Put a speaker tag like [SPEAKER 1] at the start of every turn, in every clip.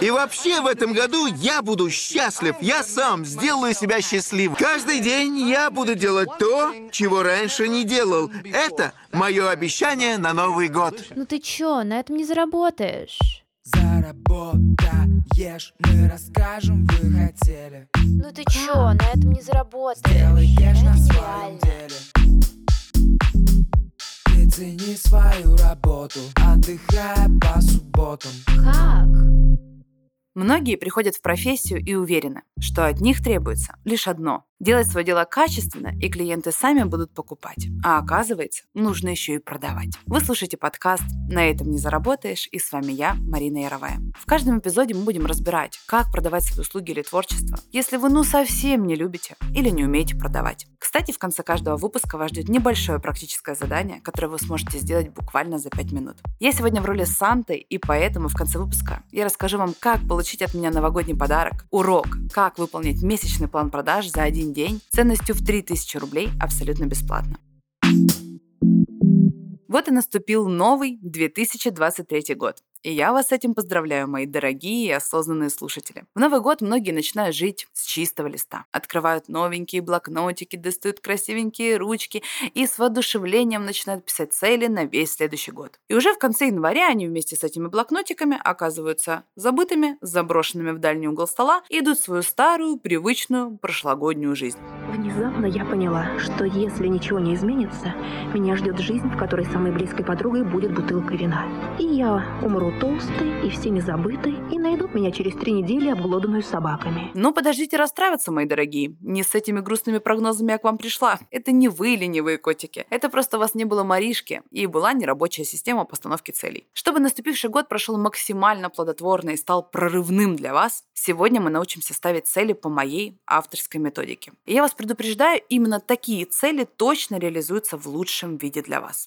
[SPEAKER 1] И вообще в этом году я буду счастлив. Я сам сделаю себя счастливым. Каждый день я буду делать то, чего раньше не делал. Это мое обещание на Новый год.
[SPEAKER 2] Ну ты чё, на этом не заработаешь.
[SPEAKER 3] Заработаешь, мы расскажем, вы хотели
[SPEAKER 2] Ну ты чё, на этом не заработаешь.
[SPEAKER 3] Сделаешь на
[SPEAKER 2] Это
[SPEAKER 3] своем деле Ты цени свою работу, отдыхая по субботам
[SPEAKER 2] Как?
[SPEAKER 4] Многие приходят в профессию и уверены, что от них требуется лишь одно – делать свое дело качественно, и клиенты сами будут покупать. А оказывается, нужно еще и продавать. Вы слушаете подкаст «На этом не заработаешь» и с вами я, Марина Яровая. В каждом эпизоде мы будем разбирать, как продавать свои услуги или творчество, если вы ну совсем не любите или не умеете продавать. Кстати, в конце каждого выпуска вас ждет небольшое практическое задание, которое вы сможете сделать буквально за 5 минут. Я сегодня в роли Санты, и поэтому в конце выпуска я расскажу вам, как получить от меня новогодний подарок, урок, как выполнить месячный план продаж за один день ценностью в 3000 рублей абсолютно бесплатно. Вот и наступил новый 2023 год. И я вас с этим поздравляю, мои дорогие и осознанные слушатели. В Новый год многие начинают жить с чистого листа. Открывают новенькие блокнотики, достают красивенькие ручки и с воодушевлением начинают писать цели на весь следующий год. И уже в конце января они вместе с этими блокнотиками оказываются забытыми, заброшенными в дальний угол стола и идут в свою старую, привычную, прошлогоднюю жизнь.
[SPEAKER 5] Внезапно я поняла, что если ничего не изменится, меня ждет жизнь, в которой самой близкой подругой будет бутылка вина. И я умру толстой и всеми забытой, и найдут меня через три недели обглоданную собаками.
[SPEAKER 4] Ну, подождите расстраиваться, мои дорогие. Не с этими грустными прогнозами я к вам пришла. Это не вы, ленивые котики. Это просто вас не было Маришки, и была нерабочая система постановки целей. Чтобы наступивший год прошел максимально плодотворно и стал прорывным для вас, сегодня мы научимся ставить цели по моей авторской методике. И я вас предупреждаю, именно такие цели точно реализуются в лучшем виде для вас.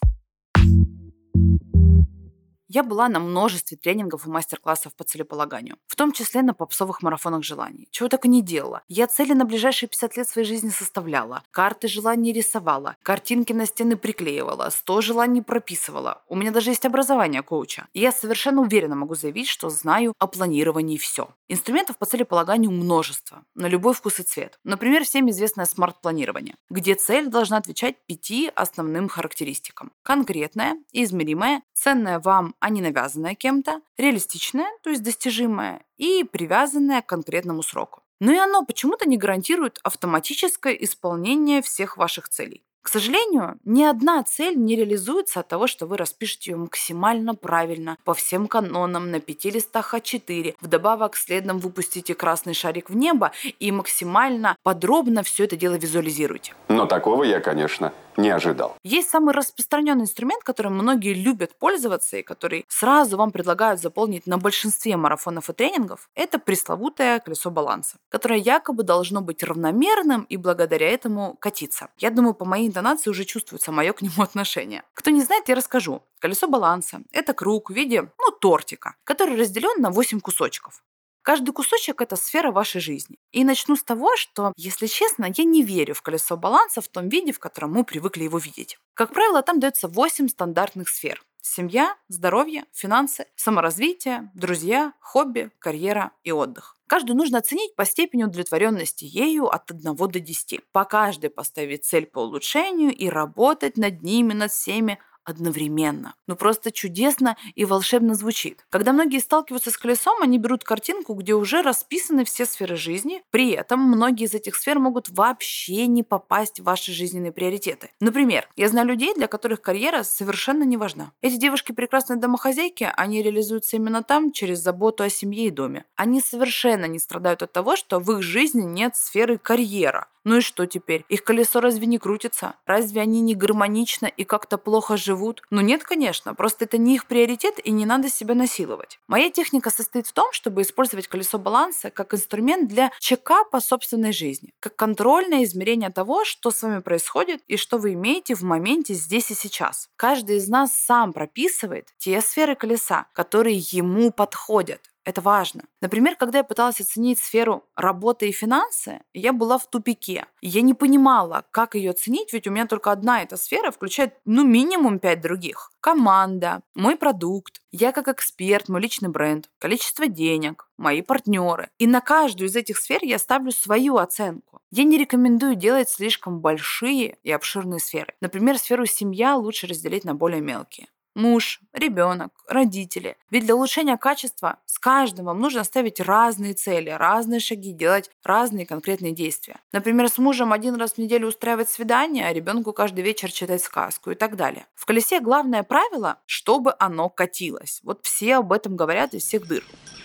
[SPEAKER 4] Я была на множестве тренингов и мастер-классов по целеполаганию, в том числе на попсовых марафонах желаний. Чего так и не делала. Я цели на ближайшие 50 лет своей жизни составляла, карты желаний рисовала, картинки на стены приклеивала, 100 желаний прописывала. У меня даже есть образование коуча. И я совершенно уверенно могу заявить, что знаю о планировании все. Инструментов по целеполаганию множество, на любой вкус и цвет. Например, всем известное смарт-планирование, где цель должна отвечать пяти основным характеристикам. Конкретная, измеримая, ценная вам, а не навязанная кем-то, реалистичная, то есть достижимая, и привязанная к конкретному сроку. Но и оно почему-то не гарантирует автоматическое исполнение всех ваших целей. К сожалению, ни одна цель не реализуется от того, что вы распишете ее максимально правильно, по всем канонам, на пяти листах А4. Вдобавок следом выпустите красный шарик в небо и максимально подробно все это дело визуализируйте.
[SPEAKER 6] Но такого я, конечно, не ожидал.
[SPEAKER 4] Есть самый распространенный инструмент, которым многие любят пользоваться и который сразу вам предлагают заполнить на большинстве марафонов и тренингов. Это пресловутое колесо баланса, которое якобы должно быть равномерным и благодаря этому катиться. Я думаю, по моей интонации уже чувствуется мое к нему отношение. Кто не знает, я расскажу. Колесо баланса – это круг в виде, ну, тортика, который разделен на 8 кусочков. Каждый кусочек – это сфера вашей жизни. И начну с того, что, если честно, я не верю в колесо баланса в том виде, в котором мы привыкли его видеть. Как правило, там дается 8 стандартных сфер. Семья, здоровье, финансы, саморазвитие, друзья, хобби, карьера и отдых. Каждую нужно оценить по степени удовлетворенности ею от 1 до 10. По каждой поставить цель по улучшению и работать над ними, над всеми одновременно. Ну просто чудесно и волшебно звучит. Когда многие сталкиваются с колесом, они берут картинку, где уже расписаны все сферы жизни. При этом многие из этих сфер могут вообще не попасть в ваши жизненные приоритеты. Например, я знаю людей, для которых карьера совершенно не важна. Эти девушки прекрасные домохозяйки, они реализуются именно там через заботу о семье и доме. Они совершенно не страдают от того, что в их жизни нет сферы карьера. Ну и что теперь? Их колесо разве не крутится? Разве они не гармонично и как-то плохо живут? Ну нет, конечно, просто это не их приоритет и не надо себя насиловать. Моя техника состоит в том, чтобы использовать колесо баланса как инструмент для чекапа собственной жизни, как контрольное измерение того, что с вами происходит и что вы имеете в моменте здесь и сейчас. Каждый из нас сам прописывает те сферы колеса, которые ему подходят. Это важно. Например, когда я пыталась оценить сферу работы и финансы, я была в тупике. Я не понимала, как ее оценить, ведь у меня только одна эта сфера включает, ну, минимум пять других. Команда, мой продукт, я как эксперт, мой личный бренд, количество денег, мои партнеры. И на каждую из этих сфер я ставлю свою оценку. Я не рекомендую делать слишком большие и обширные сферы. Например, сферу семья лучше разделить на более мелкие муж, ребенок, родители. Ведь для улучшения качества с каждым вам нужно ставить разные цели, разные шаги, делать разные конкретные действия. Например, с мужем один раз в неделю устраивать свидание, а ребенку каждый вечер читать сказку и так далее. В колесе главное правило, чтобы оно катилось. Вот все об этом говорят из всех дыр.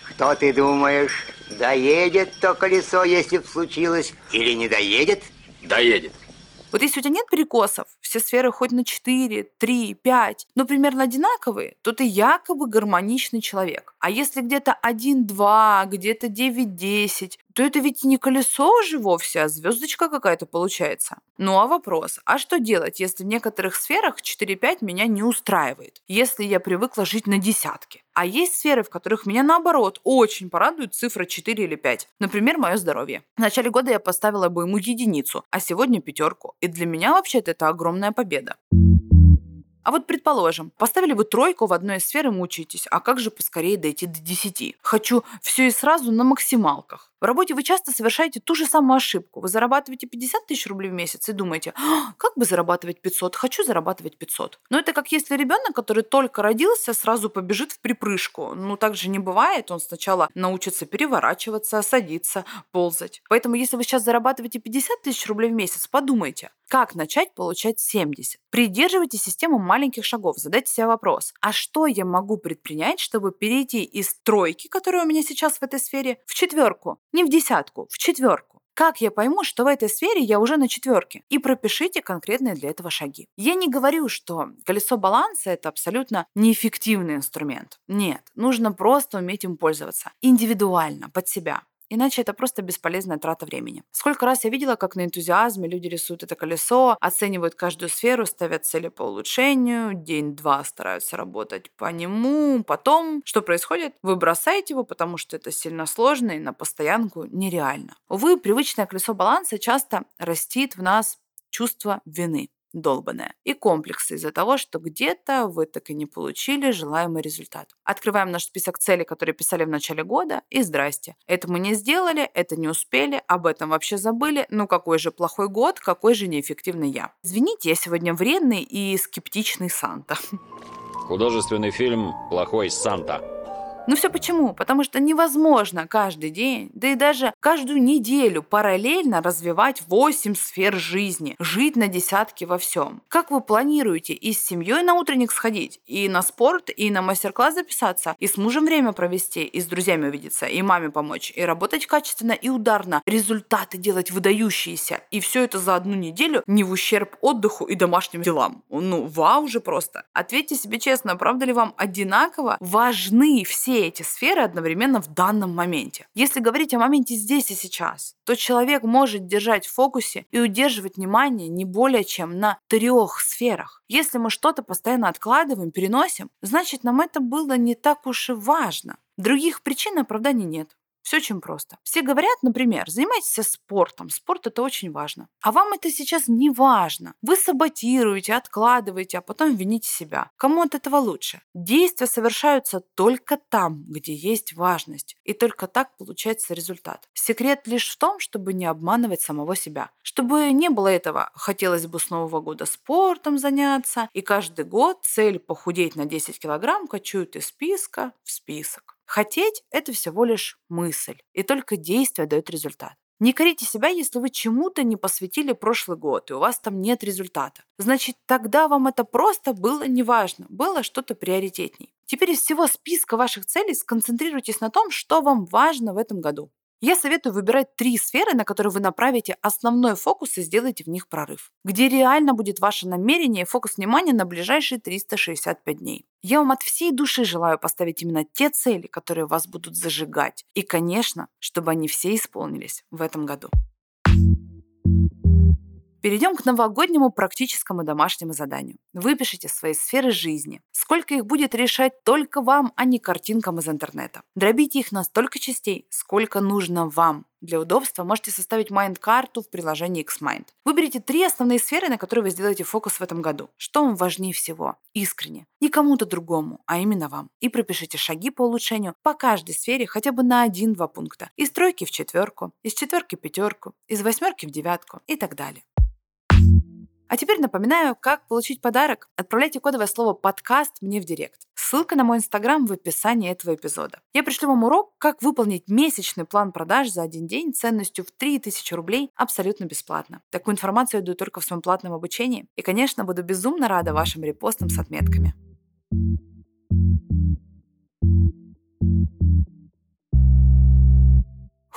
[SPEAKER 7] Что ты думаешь, доедет то колесо, если б случилось, или не доедет?
[SPEAKER 6] Доедет.
[SPEAKER 4] Вот если у тебя нет перекосов, все сферы хоть на 4, 3, 5, но примерно одинаковые, то ты якобы гармоничный человек. А если где-то 1, 2, где-то 9, 10, то это ведь не колесо уже вовсе, а звездочка какая-то получается. Ну а вопрос, а что делать, если в некоторых сферах 4-5 меня не устраивает, если я привыкла жить на десятке? А есть сферы, в которых меня наоборот очень порадует цифра 4 или 5. Например, мое здоровье. В начале года я поставила бы ему единицу, а сегодня пятерку. И для меня вообще-то это огромная победа. А вот предположим, поставили вы тройку в одной из сфер и мучаетесь, а как же поскорее дойти до 10? Хочу все и сразу на максималках. В работе вы часто совершаете ту же самую ошибку. Вы зарабатываете 50 тысяч рублей в месяц и думаете, «А, как бы зарабатывать 500? Хочу зарабатывать 500. Но это как если ребенок, который только родился, сразу побежит в припрыжку. Ну, так же не бывает. Он сначала научится переворачиваться, садиться, ползать. Поэтому, если вы сейчас зарабатываете 50 тысяч рублей в месяц, подумайте, как начать получать 70? Придерживайте систему маленьких шагов. Задайте себе вопрос, а что я могу предпринять, чтобы перейти из тройки, которая у меня сейчас в этой сфере, в четверку? Не в десятку, в четверку. Как я пойму, что в этой сфере я уже на четверке? И пропишите конкретные для этого шаги. Я не говорю, что колесо баланса это абсолютно неэффективный инструмент. Нет, нужно просто уметь им пользоваться. Индивидуально, под себя. Иначе это просто бесполезная трата времени. Сколько раз я видела, как на энтузиазме люди рисуют это колесо, оценивают каждую сферу, ставят цели по улучшению, день-два стараются работать по нему. Потом, что происходит? Вы бросаете его, потому что это сильно сложно и на постоянку нереально. Увы, привычное колесо баланса часто растит в нас чувство вины долбанная. И комплексы из-за того, что где-то вы так и не получили желаемый результат. Открываем наш список целей, которые писали в начале года, и здрасте. Это мы не сделали, это не успели, об этом вообще забыли. Ну какой же плохой год, какой же неэффективный я. Извините, я сегодня вредный и скептичный Санта.
[SPEAKER 8] Художественный фильм «Плохой Санта».
[SPEAKER 4] Ну все почему? Потому что невозможно каждый день, да и даже каждую неделю параллельно развивать 8 сфер жизни, жить на десятки во всем. Как вы планируете и с семьей на утренник сходить, и на спорт, и на мастер-класс записаться, и с мужем время провести, и с друзьями увидеться, и маме помочь, и работать качественно и ударно, результаты делать выдающиеся, и все это за одну неделю не в ущерб отдыху и домашним делам. Ну, вау же просто. Ответьте себе честно, правда ли вам одинаково важны все эти сферы одновременно в данном моменте. Если говорить о моменте здесь и сейчас, то человек может держать в фокусе и удерживать внимание не более чем на трех сферах. Если мы что-то постоянно откладываем, переносим, значит нам это было не так уж и важно. Других причин оправданий нет. Все очень просто. Все говорят, например, занимайтесь спортом. Спорт это очень важно. А вам это сейчас не важно. Вы саботируете, откладываете, а потом вините себя. Кому от этого лучше? Действия совершаются только там, где есть важность. И только так получается результат. Секрет лишь в том, чтобы не обманывать самого себя. Чтобы не было этого, хотелось бы с Нового года спортом заняться, и каждый год цель похудеть на 10 килограмм кочует из списка в список. Хотеть – это всего лишь мысль, и только действие дает результат. Не корите себя, если вы чему-то не посвятили прошлый год, и у вас там нет результата. Значит, тогда вам это просто было неважно, было что-то приоритетней. Теперь из всего списка ваших целей сконцентрируйтесь на том, что вам важно в этом году. Я советую выбирать три сферы, на которые вы направите основной фокус и сделайте в них прорыв. Где реально будет ваше намерение и фокус внимания на ближайшие 365 дней. Я вам от всей души желаю поставить именно те цели, которые вас будут зажигать. И, конечно, чтобы они все исполнились в этом году. Перейдем к новогоднему практическому домашнему заданию. Выпишите свои сферы жизни. Сколько их будет решать только вам, а не картинкам из интернета. Дробите их на столько частей, сколько нужно вам. Для удобства можете составить майнд-карту в приложении Xmind. Выберите три основные сферы, на которые вы сделаете фокус в этом году. Что вам важнее всего? Искренне. Не кому-то другому, а именно вам. И пропишите шаги по улучшению по каждой сфере хотя бы на один-два пункта. Из тройки в четверку, из четверки в пятерку, из восьмерки в девятку и так далее. А теперь напоминаю, как получить подарок. Отправляйте кодовое слово «подкаст» мне в директ. Ссылка на мой инстаграм в описании этого эпизода. Я пришлю вам урок, как выполнить месячный план продаж за один день ценностью в 3000 рублей абсолютно бесплатно. Такую информацию я даю только в своем платном обучении. И, конечно, буду безумно рада вашим репостам с отметками.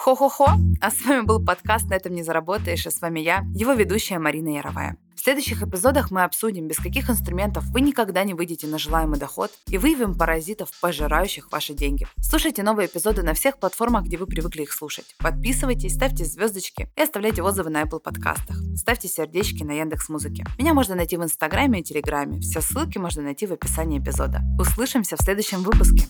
[SPEAKER 4] Хо-хо-хо! А с вами был подкаст «На этом не заработаешь», и с вами я, его ведущая Марина Яровая. В следующих эпизодах мы обсудим, без каких инструментов вы никогда не выйдете на желаемый доход и выявим паразитов, пожирающих ваши деньги. Слушайте новые эпизоды на всех платформах, где вы привыкли их слушать. Подписывайтесь, ставьте звездочки и оставляйте отзывы на Apple подкастах. Ставьте сердечки на Яндекс Музыке. Меня можно найти в Инстаграме и Телеграме. Все ссылки можно найти в описании эпизода. Услышимся в следующем выпуске.